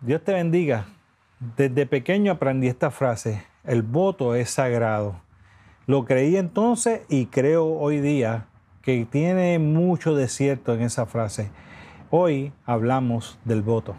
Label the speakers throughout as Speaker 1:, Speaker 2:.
Speaker 1: Dios te bendiga. Desde pequeño aprendí esta frase, el voto es sagrado. Lo creí entonces y creo hoy día que tiene mucho de cierto en esa frase. Hoy hablamos del voto.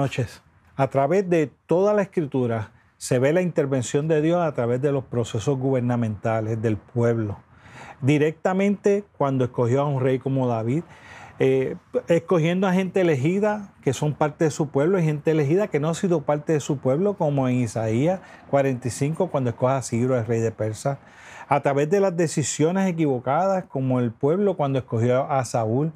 Speaker 1: Noches. A través de toda la escritura se ve la intervención de Dios a través de los procesos gubernamentales del pueblo. Directamente cuando escogió a un rey como David, eh, escogiendo a gente elegida que son parte de su pueblo y gente elegida que no ha sido parte de su pueblo, como en Isaías 45, cuando escoge a Ciro, el rey de Persa. A través de las decisiones equivocadas, como el pueblo cuando escogió a Saúl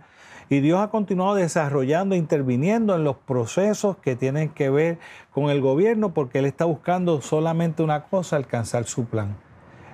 Speaker 1: y Dios ha continuado desarrollando, interviniendo en los procesos que tienen que ver con el gobierno porque Él está buscando solamente una cosa, alcanzar su plan.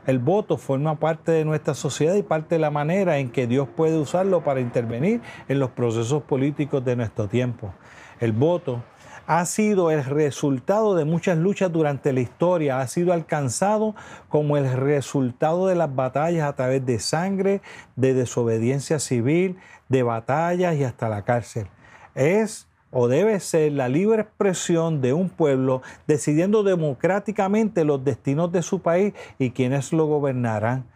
Speaker 1: El voto forma parte de nuestra sociedad y parte de la manera en que Dios puede usarlo para intervenir en los procesos políticos de nuestro tiempo. El voto ha sido el resultado de muchas luchas durante la historia, ha sido alcanzado como el resultado de las batallas a través de sangre, de desobediencia civil, de batallas y hasta la cárcel. Es o debe ser la libre expresión de un pueblo decidiendo democráticamente los destinos de su país y quienes lo gobernarán.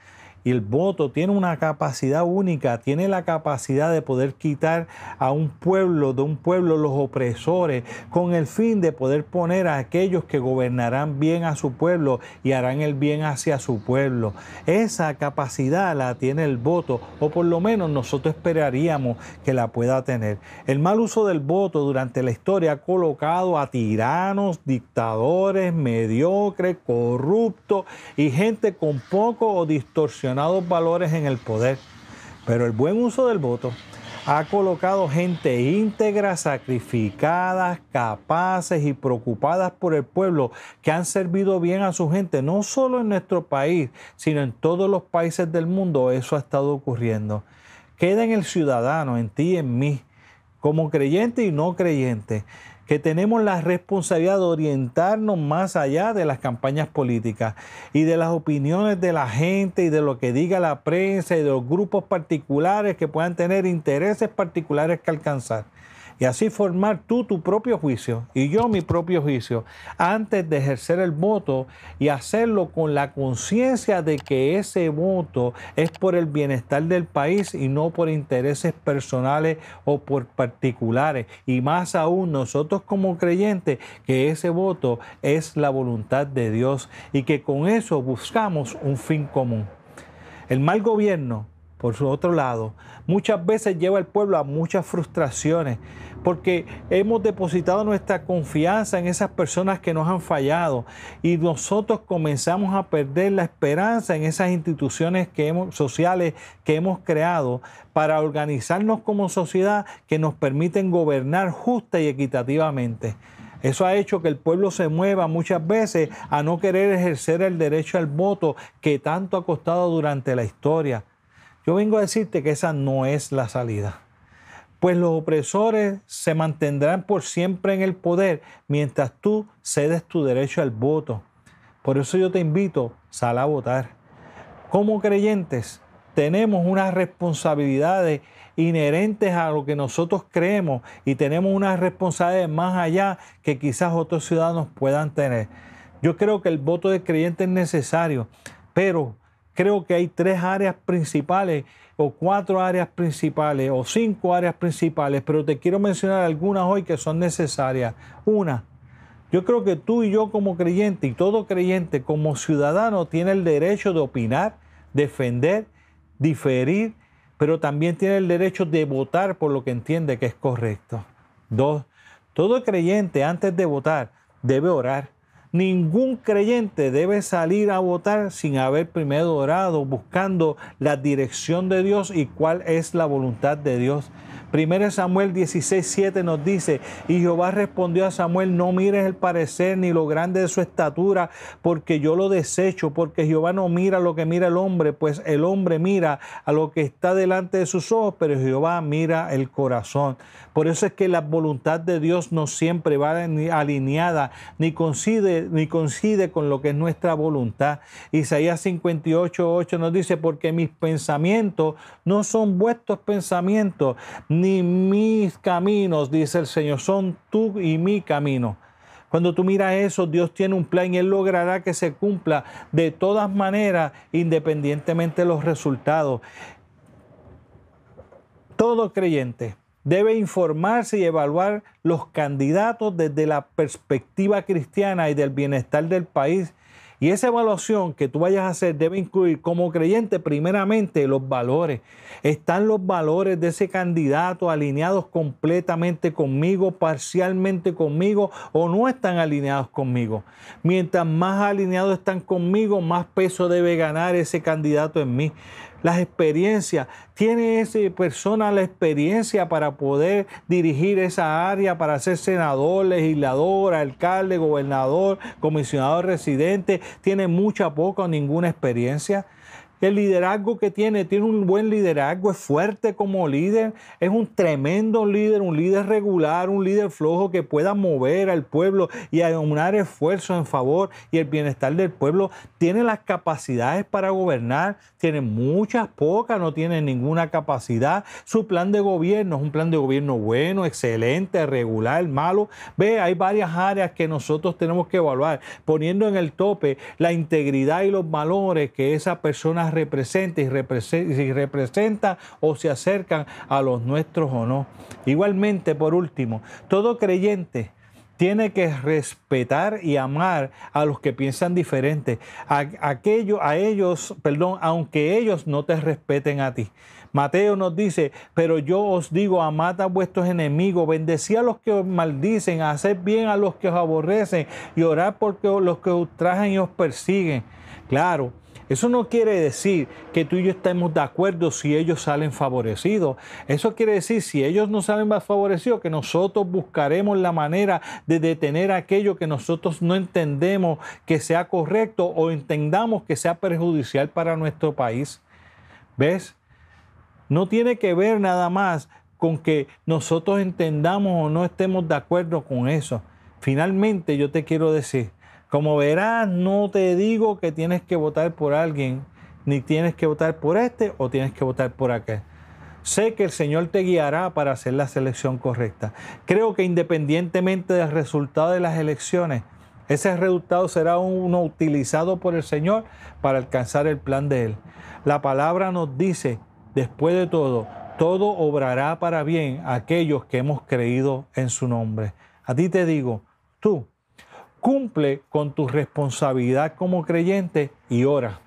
Speaker 1: Y el voto tiene una capacidad única, tiene la capacidad de poder quitar a un pueblo, de un pueblo, los opresores, con el fin de poder poner a aquellos que gobernarán bien a su pueblo y harán el bien hacia su pueblo. Esa capacidad la tiene el voto, o por lo menos nosotros esperaríamos que la pueda tener. El mal uso del voto durante la historia ha colocado a tiranos, dictadores, mediocres, corruptos y gente con poco o distorsionado valores en el poder, pero el buen uso del voto ha colocado gente íntegra, sacrificadas, capaces y preocupadas por el pueblo, que han servido bien a su gente, no solo en nuestro país, sino en todos los países del mundo. Eso ha estado ocurriendo. Queda en el ciudadano, en ti en mí, como creyente y no creyente, que tenemos la responsabilidad de orientarnos más allá de las campañas políticas y de las opiniones de la gente y de lo que diga la prensa y de los grupos particulares que puedan tener intereses particulares que alcanzar y así formar tú tu propio juicio y yo mi propio juicio antes de ejercer el voto y hacerlo con la conciencia de que ese voto es por el bienestar del país y no por intereses personales o por particulares. Y más aún nosotros como creyentes que ese voto es la voluntad de Dios y que con eso buscamos un fin común. El mal gobierno por su otro lado, muchas veces lleva al pueblo a muchas frustraciones porque hemos depositado nuestra confianza en esas personas que nos han fallado y nosotros comenzamos a perder la esperanza en esas instituciones que hemos, sociales que hemos creado para organizarnos como sociedad que nos permiten gobernar justa y equitativamente. Eso ha hecho que el pueblo se mueva muchas veces a no querer ejercer el derecho al voto que tanto ha costado durante la historia. Yo vengo a decirte que esa no es la salida. Pues los opresores se mantendrán por siempre en el poder mientras tú cedes tu derecho al voto. Por eso yo te invito, sal a votar. Como creyentes, tenemos unas responsabilidades inherentes a lo que nosotros creemos y tenemos unas responsabilidades más allá que quizás otros ciudadanos puedan tener. Yo creo que el voto de creyente es necesario, pero creo que hay tres áreas principales o cuatro áreas principales o cinco áreas principales, pero te quiero mencionar algunas hoy que son necesarias. Una, yo creo que tú y yo como creyente y todo creyente como ciudadano tiene el derecho de opinar, defender, diferir, pero también tiene el derecho de votar por lo que entiende que es correcto. Dos, todo creyente antes de votar debe orar. Ningún creyente debe salir a votar sin haber primero orado, buscando la dirección de Dios y cuál es la voluntad de Dios. 1 Samuel 16, 7 nos dice, y Jehová respondió a Samuel, no mires el parecer ni lo grande de su estatura, porque yo lo desecho, porque Jehová no mira lo que mira el hombre, pues el hombre mira a lo que está delante de sus ojos, pero Jehová mira el corazón. Por eso es que la voluntad de Dios no siempre va alineada, ni coincide, ni coincide con lo que es nuestra voluntad. Isaías 58, 8 nos dice, porque mis pensamientos no son vuestros pensamientos, ni mis caminos, dice el Señor, son tú y mi camino. Cuando tú miras eso, Dios tiene un plan y Él logrará que se cumpla de todas maneras, independientemente de los resultados. Todo creyente debe informarse y evaluar los candidatos desde la perspectiva cristiana y del bienestar del país. Y esa evaluación que tú vayas a hacer debe incluir como creyente primeramente los valores. ¿Están los valores de ese candidato alineados completamente conmigo, parcialmente conmigo o no están alineados conmigo? Mientras más alineados están conmigo, más peso debe ganar ese candidato en mí las experiencias. ¿Tiene esa persona la experiencia para poder dirigir esa área, para ser senador, legislador, alcalde, gobernador, comisionado residente? ¿Tiene mucha, poca o ninguna experiencia? El liderazgo que tiene, tiene un buen liderazgo, es fuerte como líder, es un tremendo líder, un líder regular, un líder flojo que pueda mover al pueblo y aunar esfuerzos en favor y el bienestar del pueblo. Tiene las capacidades para gobernar, tiene muchas, pocas, no tiene ninguna capacidad. Su plan de gobierno es un plan de gobierno bueno, excelente, regular, malo. Ve, hay varias áreas que nosotros tenemos que evaluar, poniendo en el tope la integridad y los valores que esa persona representa y si representa o se acercan a los nuestros o no. Igualmente, por último, todo creyente tiene que respetar y amar a los que piensan diferente, a, aquello, a ellos, perdón, aunque ellos no te respeten a ti. Mateo nos dice, pero yo os digo, amad a vuestros enemigos, bendecid a los que os maldicen, haced bien a los que os aborrecen y orad por los que os trajen y os persiguen. Claro, eso no quiere decir que tú y yo estemos de acuerdo si ellos salen favorecidos. Eso quiere decir si ellos no salen más favorecidos, que nosotros buscaremos la manera de detener aquello que nosotros no entendemos que sea correcto o entendamos que sea perjudicial para nuestro país. ¿Ves? No tiene que ver nada más con que nosotros entendamos o no estemos de acuerdo con eso. Finalmente yo te quiero decir, como verás, no te digo que tienes que votar por alguien, ni tienes que votar por este o tienes que votar por aquel. Sé que el Señor te guiará para hacer la selección correcta. Creo que independientemente del resultado de las elecciones, ese resultado será uno utilizado por el Señor para alcanzar el plan de Él. La palabra nos dice, después de todo, todo obrará para bien a aquellos que hemos creído en su nombre. A ti te digo, tú cumple con tu responsabilidad como creyente y ora.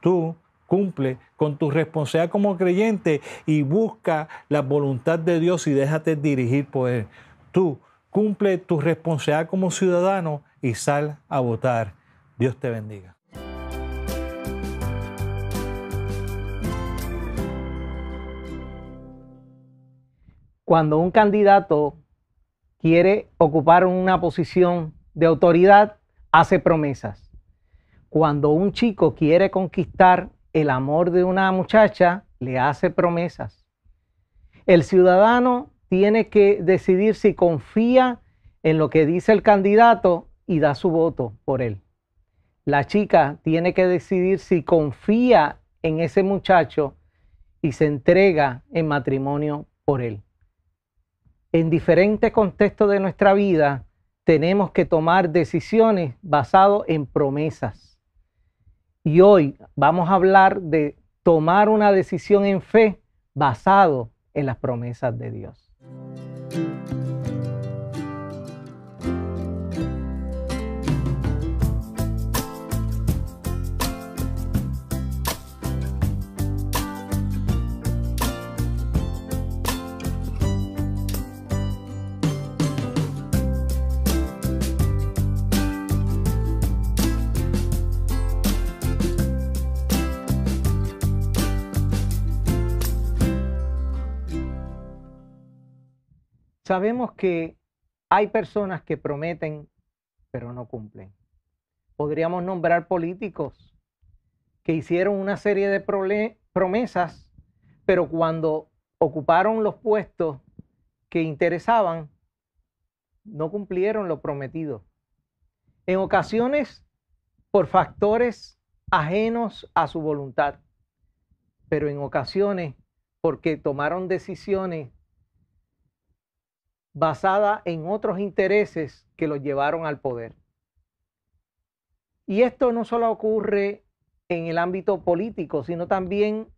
Speaker 1: Tú cumple con tu responsabilidad como creyente y busca la voluntad de Dios y déjate dirigir por Él. Tú cumple tu responsabilidad como ciudadano y sal a votar. Dios te bendiga.
Speaker 2: Cuando un candidato quiere ocupar una posición de autoridad hace promesas. Cuando un chico quiere conquistar el amor de una muchacha, le hace promesas. El ciudadano tiene que decidir si confía en lo que dice el candidato y da su voto por él. La chica tiene que decidir si confía en ese muchacho y se entrega en matrimonio por él. En diferentes contextos de nuestra vida, tenemos que tomar decisiones basadas en promesas. Y hoy vamos a hablar de tomar una decisión en fe basado en las promesas de Dios. Sabemos que hay personas que prometen pero no cumplen. Podríamos nombrar políticos que hicieron una serie de promesas, pero cuando ocuparon los puestos que interesaban, no cumplieron lo prometido. En ocasiones por factores ajenos a su voluntad, pero en ocasiones porque tomaron decisiones basada en otros intereses que los llevaron al poder. Y esto no solo ocurre en el ámbito político, sino también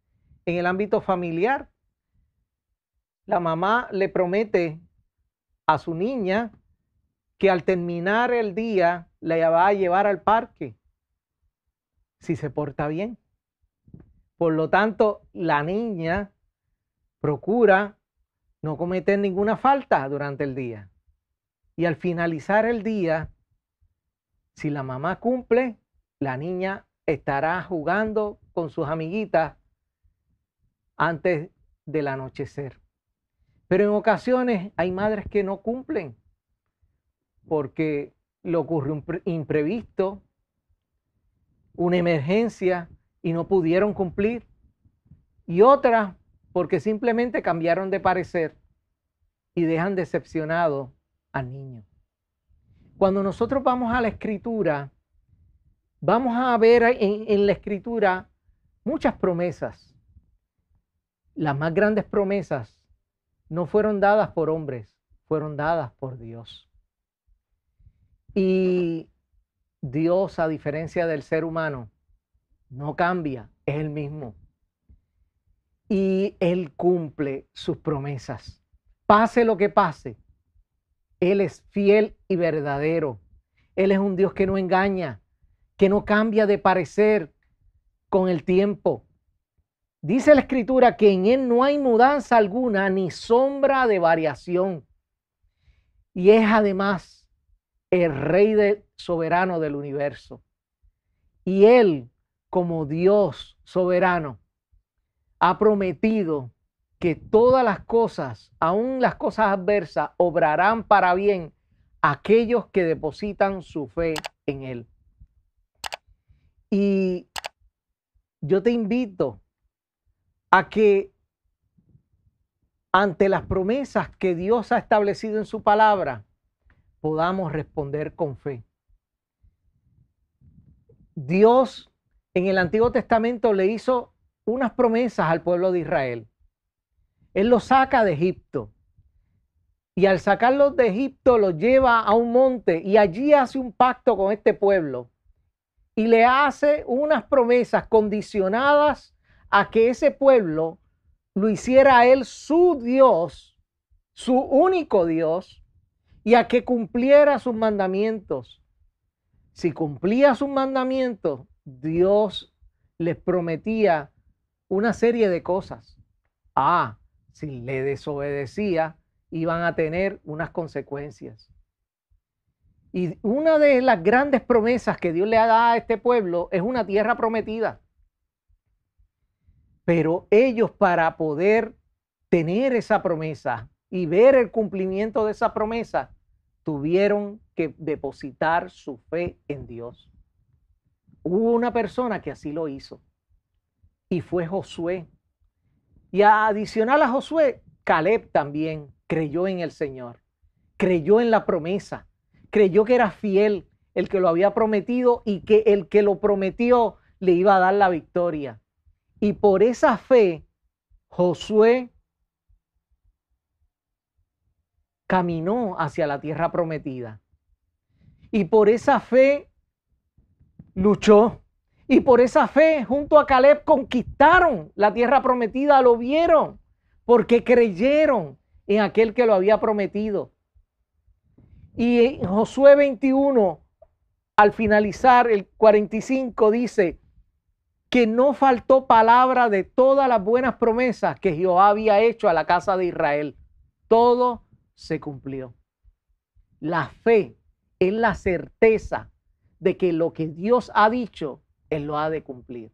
Speaker 2: en el ámbito familiar. La mamá le promete a su niña que al terminar el día la va a llevar al parque si se porta bien. Por lo tanto, la niña procura no cometer ninguna falta durante el día. Y al finalizar el día, si la mamá cumple, la niña estará jugando con sus amiguitas antes del anochecer. Pero en ocasiones hay madres que no cumplen porque le ocurre un imprevisto, una emergencia y no pudieron cumplir. Y otras porque simplemente cambiaron de parecer y dejan decepcionado al niño. Cuando nosotros vamos a la escritura, vamos a ver en, en la escritura muchas promesas. Las más grandes promesas no fueron dadas por hombres, fueron dadas por Dios. Y Dios, a diferencia del ser humano, no cambia, es el mismo y Él cumple sus promesas. Pase lo que pase, Él es fiel y verdadero. Él es un Dios que no engaña, que no cambia de parecer con el tiempo. Dice la escritura que en Él no hay mudanza alguna ni sombra de variación. Y es además el Rey soberano del universo. Y Él, como Dios soberano, ha prometido que todas las cosas, aun las cosas adversas, obrarán para bien aquellos que depositan su fe en Él. Y yo te invito a que ante las promesas que Dios ha establecido en su palabra, podamos responder con fe. Dios en el Antiguo Testamento le hizo unas promesas al pueblo de Israel. Él los saca de Egipto. Y al sacarlos de Egipto los lleva a un monte y allí hace un pacto con este pueblo. Y le hace unas promesas condicionadas a que ese pueblo lo hiciera a él su Dios, su único Dios, y a que cumpliera sus mandamientos. Si cumplía sus mandamientos, Dios les prometía una serie de cosas. Ah, si le desobedecía, iban a tener unas consecuencias. Y una de las grandes promesas que Dios le ha dado a este pueblo es una tierra prometida. Pero ellos para poder tener esa promesa y ver el cumplimiento de esa promesa, tuvieron que depositar su fe en Dios. Hubo una persona que así lo hizo y fue Josué. Y adicional a Josué, Caleb también creyó en el Señor, creyó en la promesa, creyó que era fiel el que lo había prometido y que el que lo prometió le iba a dar la victoria. Y por esa fe, Josué caminó hacia la tierra prometida. Y por esa fe luchó. Y por esa fe, junto a Caleb, conquistaron la tierra prometida, lo vieron, porque creyeron en aquel que lo había prometido. Y en Josué 21, al finalizar el 45, dice que no faltó palabra de todas las buenas promesas que Jehová había hecho a la casa de Israel. Todo se cumplió. La fe es la certeza de que lo que Dios ha dicho él lo ha de cumplir.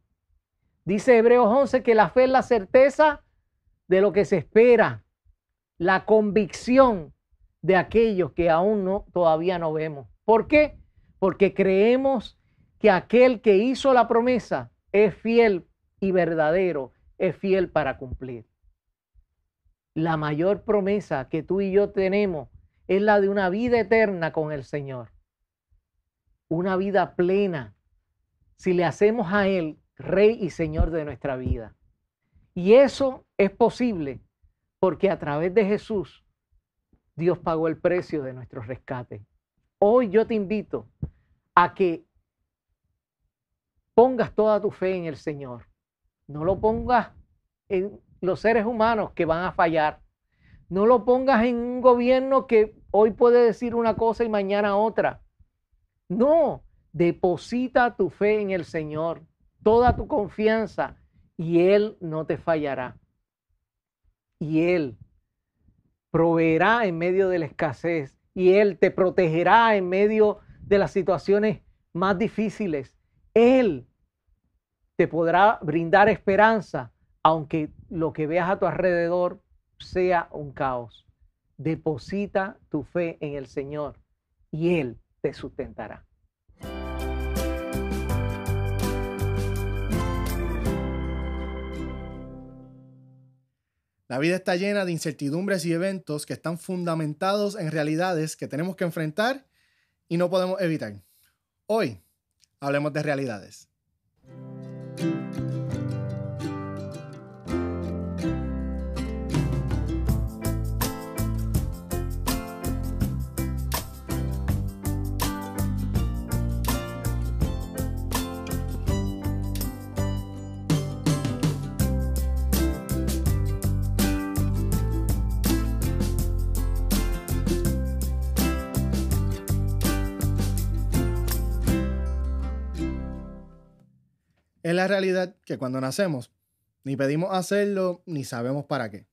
Speaker 2: Dice Hebreos 11 que la fe es la certeza de lo que se espera, la convicción de aquellos que aún no, todavía no vemos. ¿Por qué? Porque creemos que aquel que hizo la promesa es fiel y verdadero, es fiel para cumplir. La mayor promesa que tú y yo tenemos es la de una vida eterna con el Señor. Una vida plena. Si le hacemos a Él Rey y Señor de nuestra vida. Y eso es posible porque a través de Jesús Dios pagó el precio de nuestro rescate. Hoy yo te invito a que pongas toda tu fe en el Señor. No lo pongas en los seres humanos que van a fallar. No lo pongas en un gobierno que hoy puede decir una cosa y mañana otra. No, deposita tu fe en el Señor, toda tu confianza y Él no te fallará. Y Él proveerá en medio de la escasez y Él te protegerá en medio de las situaciones más difíciles. Él te podrá brindar esperanza, aunque lo que veas a tu alrededor sea un caos. Deposita tu fe en el Señor y Él te sustentará.
Speaker 3: La vida está llena de incertidumbres y eventos que están fundamentados en realidades que tenemos que enfrentar y no podemos evitar. Hoy hablemos de realidades. Es la realidad que cuando nacemos, ni pedimos hacerlo, ni sabemos para qué.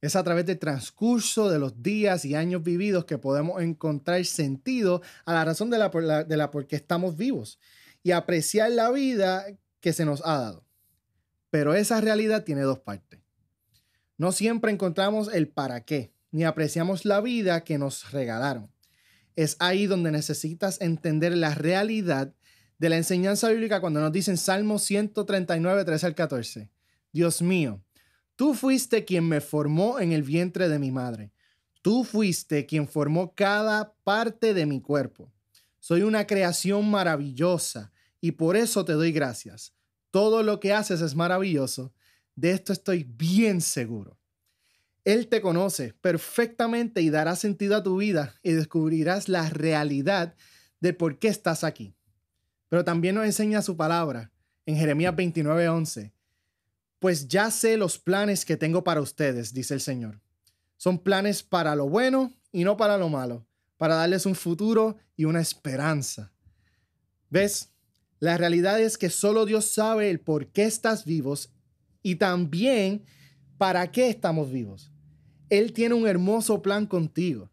Speaker 3: Es a través del transcurso de los días y años vividos que podemos encontrar sentido a la razón de la, por qué estamos vivos y apreciar la vida que se nos ha dado. Pero esa realidad tiene dos partes. No siempre encontramos el para qué, ni apreciamos la vida que nos regalaron. Es ahí donde necesitas entender la realidad de la enseñanza bíblica cuando nos dicen Salmo 139, 13 al 14. Dios mío, tú fuiste quien me formó en el vientre de mi madre. Tú fuiste quien formó cada parte de mi cuerpo. Soy una creación maravillosa y por eso te doy gracias. Todo lo que haces es maravilloso. De esto estoy bien seguro. Él te conoce perfectamente y dará sentido a tu vida y descubrirás la realidad de por qué estás aquí. Pero también nos enseña su palabra en Jeremías 29:11. Pues ya sé los planes que tengo para ustedes, dice el Señor. Son planes para lo bueno y no para lo malo, para darles un futuro y una esperanza. ¿Ves? La realidad es que solo Dios sabe el por qué estás vivos y también para qué estamos vivos. Él tiene un hermoso plan contigo.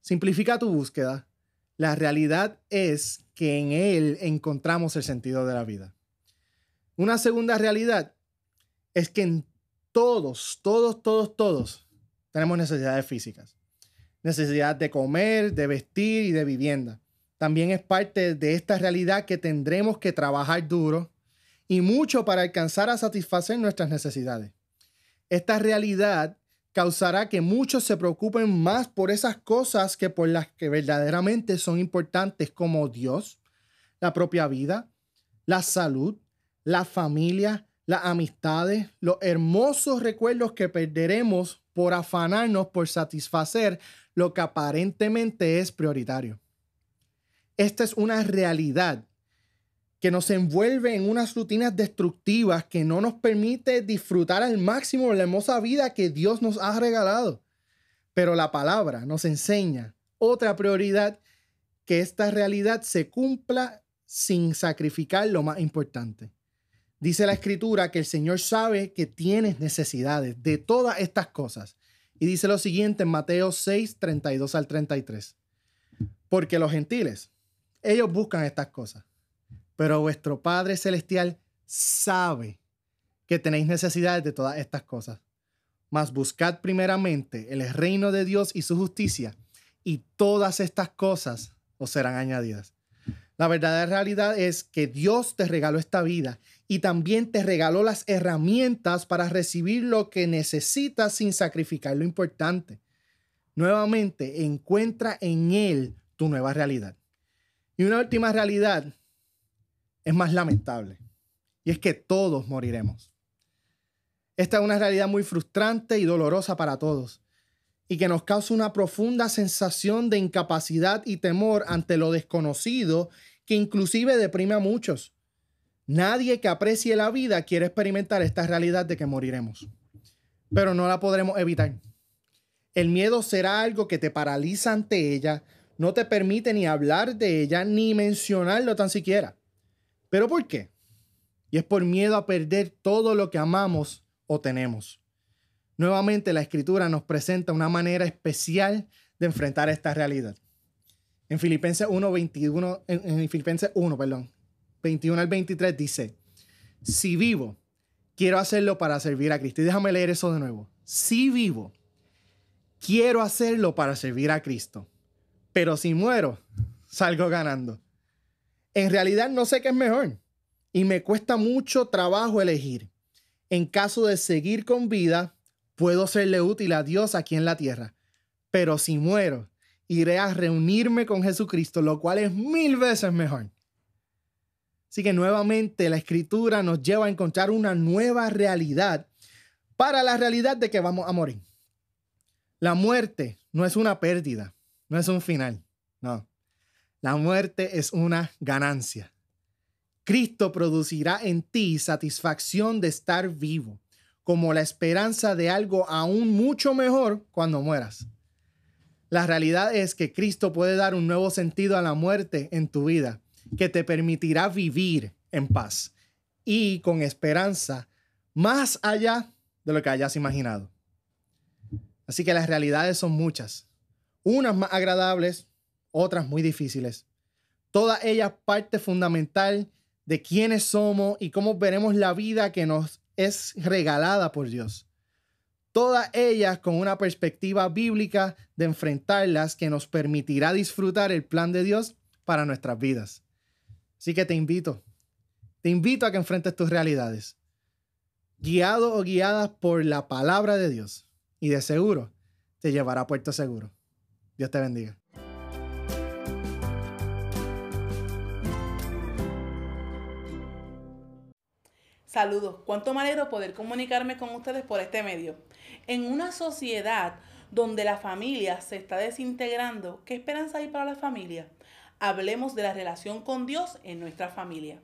Speaker 3: Simplifica tu búsqueda. La realidad es que en Él encontramos el sentido de la vida. Una segunda realidad es que en todos, todos, todos, todos tenemos necesidades físicas. Necesidad de comer, de vestir y de vivienda. También es parte de esta realidad que tendremos que trabajar duro y mucho para alcanzar a satisfacer nuestras necesidades. Esta realidad causará que muchos se preocupen más por esas cosas que por las que verdaderamente son importantes como Dios, la propia vida, la salud, la familia, las amistades, los hermosos recuerdos que perderemos por afanarnos por satisfacer lo que aparentemente es prioritario. Esta es una realidad que nos envuelve en unas rutinas destructivas que no nos permite disfrutar al máximo la hermosa vida que Dios nos ha regalado. Pero la palabra nos enseña otra prioridad, que esta realidad se cumpla sin sacrificar lo más importante. Dice la escritura que el Señor sabe que tienes necesidades de todas estas cosas. Y dice lo siguiente en Mateo 6, 32 al 33. Porque los gentiles, ellos buscan estas cosas pero vuestro Padre Celestial sabe que tenéis necesidades de todas estas cosas. Mas buscad primeramente el reino de Dios y su justicia, y todas estas cosas os serán añadidas. La verdadera realidad es que Dios te regaló esta vida y también te regaló las herramientas para recibir lo que necesitas sin sacrificar lo importante. Nuevamente, encuentra en Él tu nueva realidad. Y una última realidad es más lamentable, y es que todos moriremos. Esta es una realidad muy frustrante y dolorosa para todos, y que nos causa una profunda sensación de incapacidad y temor ante lo desconocido que inclusive deprime a muchos. Nadie que aprecie la vida quiere experimentar esta realidad de que moriremos, pero no la podremos evitar. El miedo será algo que te paraliza ante ella, no te permite ni hablar de ella ni mencionarlo tan siquiera. ¿Pero por qué? Y es por miedo a perder todo lo que amamos o tenemos. Nuevamente la escritura nos presenta una manera especial de enfrentar esta realidad. En Filipenses 1, 21, en, Filipenses 1, perdón, 21 al 23 dice, si vivo, quiero hacerlo para servir a Cristo. Y déjame leer eso de nuevo. Si vivo, quiero hacerlo para servir a Cristo. Pero si muero, salgo ganando. En realidad no sé qué es mejor y me cuesta mucho trabajo elegir. En caso de seguir con vida, puedo serle útil a Dios aquí en la tierra. Pero si muero, iré a reunirme con Jesucristo, lo cual es mil veces mejor. Así que nuevamente la escritura nos lleva a encontrar una nueva realidad para la realidad de que vamos a morir. La muerte no es una pérdida, no es un final, no. La muerte es una ganancia. Cristo producirá en ti satisfacción de estar vivo, como la esperanza de algo aún mucho mejor cuando mueras. La realidad es que Cristo puede dar un nuevo sentido a la muerte en tu vida, que te permitirá vivir en paz y con esperanza más allá de lo que hayas imaginado. Así que las realidades son muchas, unas más agradables, otras muy difíciles. Todas ellas parte fundamental de quiénes somos y cómo veremos la vida que nos es regalada por Dios todas ellas con una perspectiva bíblica de enfrentarlas que nos permitirá disfrutar el plan de Dios para nuestras vidas. Así que te invito, te invito a que enfrentes tus realidades, guiado o guiadas por la palabra de Dios, y de seguro te llevará a puerto seguro. Dios te bendiga.
Speaker 4: Saludos, cuánto me alegro poder comunicarme con ustedes por este medio. En una sociedad donde la familia se está desintegrando, ¿qué esperanza hay para la familia? Hablemos de la relación con Dios en nuestra familia.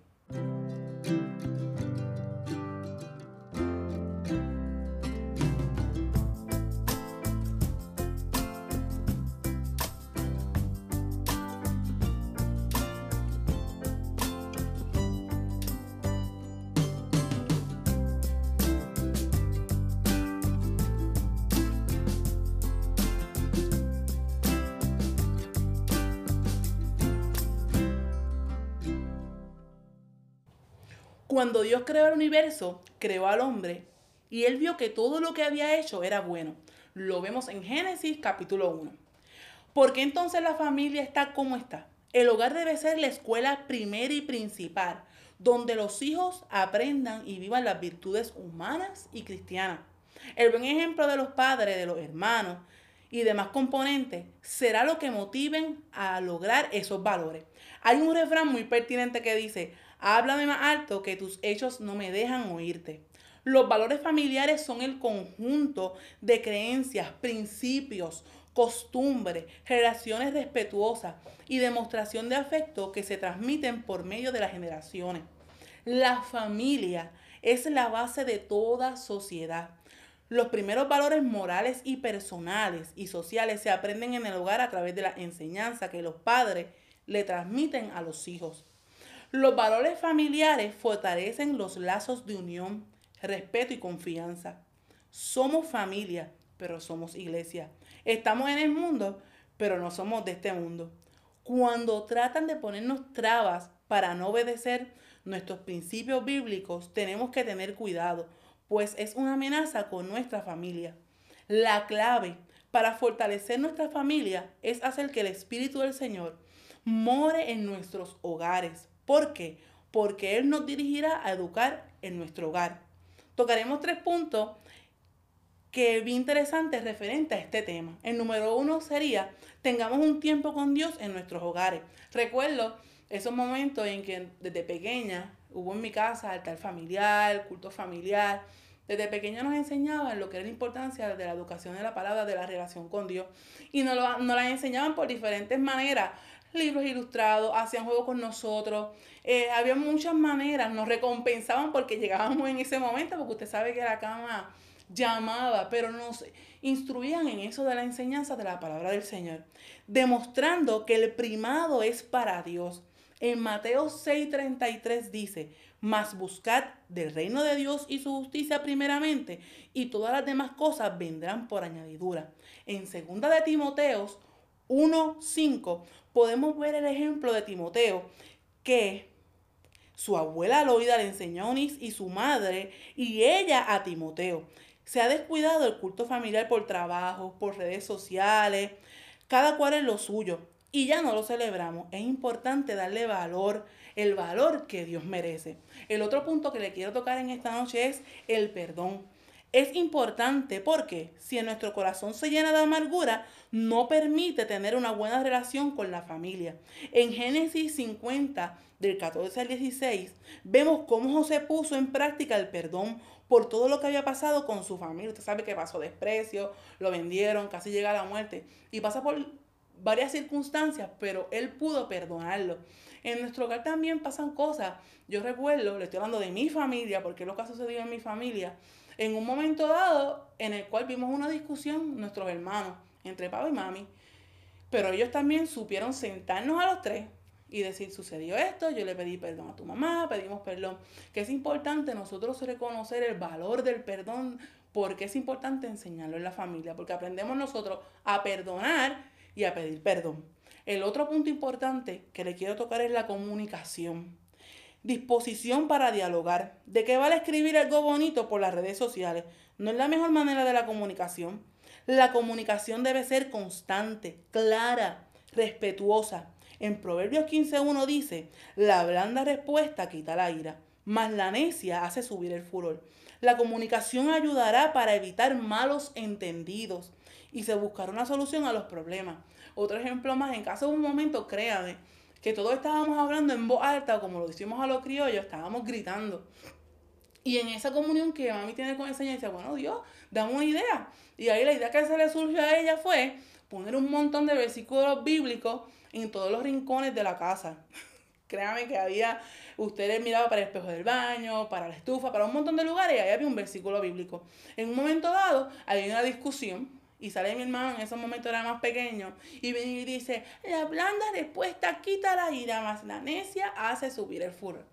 Speaker 4: Cuando Dios creó el universo, creó al hombre y él vio que todo lo que había hecho era bueno. Lo vemos en Génesis capítulo 1. ¿Por qué entonces la familia está como está? El hogar debe ser la escuela primera y principal, donde los hijos aprendan y vivan las virtudes humanas y cristianas. El buen ejemplo de los padres, de los hermanos y demás componentes será lo que motiven a lograr esos valores. Hay un refrán muy pertinente que dice, Háblame más alto que tus hechos no me dejan oírte. Los valores familiares son el conjunto de creencias, principios, costumbres, relaciones respetuosas y demostración de afecto que se transmiten por medio de las generaciones. La familia es la base de toda sociedad. Los primeros valores morales y personales y sociales se aprenden en el hogar a través de la enseñanza que los padres le transmiten a los hijos. Los valores familiares fortalecen los lazos de unión, respeto y confianza. Somos familia, pero somos iglesia. Estamos en el mundo, pero no somos de este mundo. Cuando tratan de ponernos trabas para no obedecer nuestros principios bíblicos, tenemos que tener cuidado, pues es una amenaza con nuestra familia. La clave para fortalecer nuestra familia es hacer que el Espíritu del Señor more en nuestros hogares. ¿Por qué? Porque Él nos dirigirá a educar en nuestro hogar. Tocaremos tres puntos que vi interesantes referentes a este tema. El número uno sería, tengamos un tiempo con Dios en nuestros hogares. Recuerdo esos momentos en que desde pequeña hubo en mi casa altar familiar, culto familiar. Desde pequeña nos enseñaban lo que era la importancia de la educación de la palabra, de la relación con Dios. Y nos, lo, nos la enseñaban por diferentes maneras. Libros ilustrados, hacían juegos con nosotros. Eh, había muchas maneras. Nos recompensaban porque llegábamos en ese momento, porque usted sabe que la cama llamaba, pero nos instruían en eso de la enseñanza de la palabra del Señor, demostrando que el primado es para Dios. En Mateo 6:33 dice, mas buscad del reino de Dios y su justicia primeramente, y todas las demás cosas vendrán por añadidura. En segunda de Timoteos 1:5 podemos ver el ejemplo de Timoteo que su abuela Loida le enseñó a Onis y su madre y ella a Timoteo. Se ha descuidado el culto familiar por trabajo, por redes sociales, cada cual es lo suyo y ya no lo celebramos. Es importante darle valor, el valor que Dios merece. El otro punto que le quiero tocar en esta noche es el perdón. Es importante porque si en nuestro corazón se llena de amargura, no permite tener una buena relación con la familia. En Génesis 50, del 14 al 16, vemos cómo José puso en práctica el perdón por todo lo que había pasado con su familia. Usted sabe que pasó desprecio, lo vendieron, casi llega a la muerte. Y pasa por varias circunstancias, pero él pudo perdonarlo. En nuestro hogar también pasan cosas. Yo recuerdo, le estoy hablando de mi familia, porque es lo que ha sucedido en mi familia, en un momento dado en el cual vimos una discusión, nuestros hermanos, entre papá y mami, pero ellos también supieron sentarnos a los tres y decir, sucedió esto, yo le pedí perdón a tu mamá, pedimos perdón, que es importante nosotros reconocer el valor del perdón, porque es importante enseñarlo en la familia, porque aprendemos nosotros a perdonar y a pedir perdón. El otro punto importante que le quiero tocar es la comunicación. Disposición para dialogar. ¿De qué vale escribir algo bonito por las redes sociales? No es la mejor manera de la comunicación. La comunicación debe ser constante, clara, respetuosa. En Proverbios 15.1 dice, la blanda respuesta quita la ira, mas la necia hace subir el furor. La comunicación ayudará para evitar malos entendidos y se buscará una solución a los problemas. Otro ejemplo más, en caso de un momento, créame, que todos estábamos hablando en voz alta, como lo hicimos a los criollos, estábamos gritando. Y en esa comunión que mami tiene con el Señor, dice, bueno, Dios, dame una idea. Y ahí la idea que se le surgió a ella fue poner un montón de versículos bíblicos en todos los rincones de la casa. Créame que había, ustedes miraban para el espejo del baño, para la estufa, para un montón de lugares y ahí había un versículo bíblico. En un momento dado, hay una discusión y sale mi hermano, en ese momento era más pequeño, y viene y dice, la blanda respuesta quita la ira, más la necia hace subir el furor.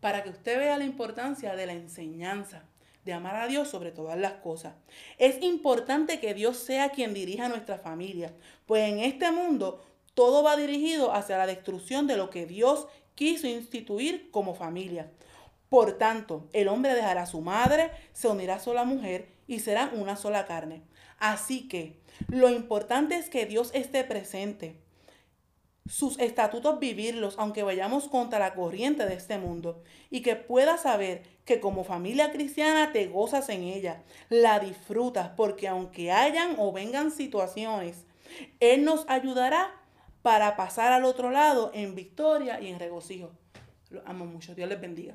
Speaker 4: Para que usted vea la importancia de la enseñanza, de amar a Dios sobre todas las cosas. Es importante que Dios sea quien dirija nuestra familia, pues en este mundo todo va dirigido hacia la destrucción de lo que Dios quiso instituir como familia. Por tanto, el hombre dejará a su madre, se unirá a sola mujer y serán una sola carne. Así que lo importante es que Dios esté presente. Sus estatutos vivirlos, aunque vayamos contra la corriente de este mundo, y que puedas saber que como familia cristiana te gozas en ella, la disfrutas, porque aunque hayan o vengan situaciones, Él nos ayudará para pasar al otro lado en victoria y en regocijo. Lo amo mucho. Dios les bendiga.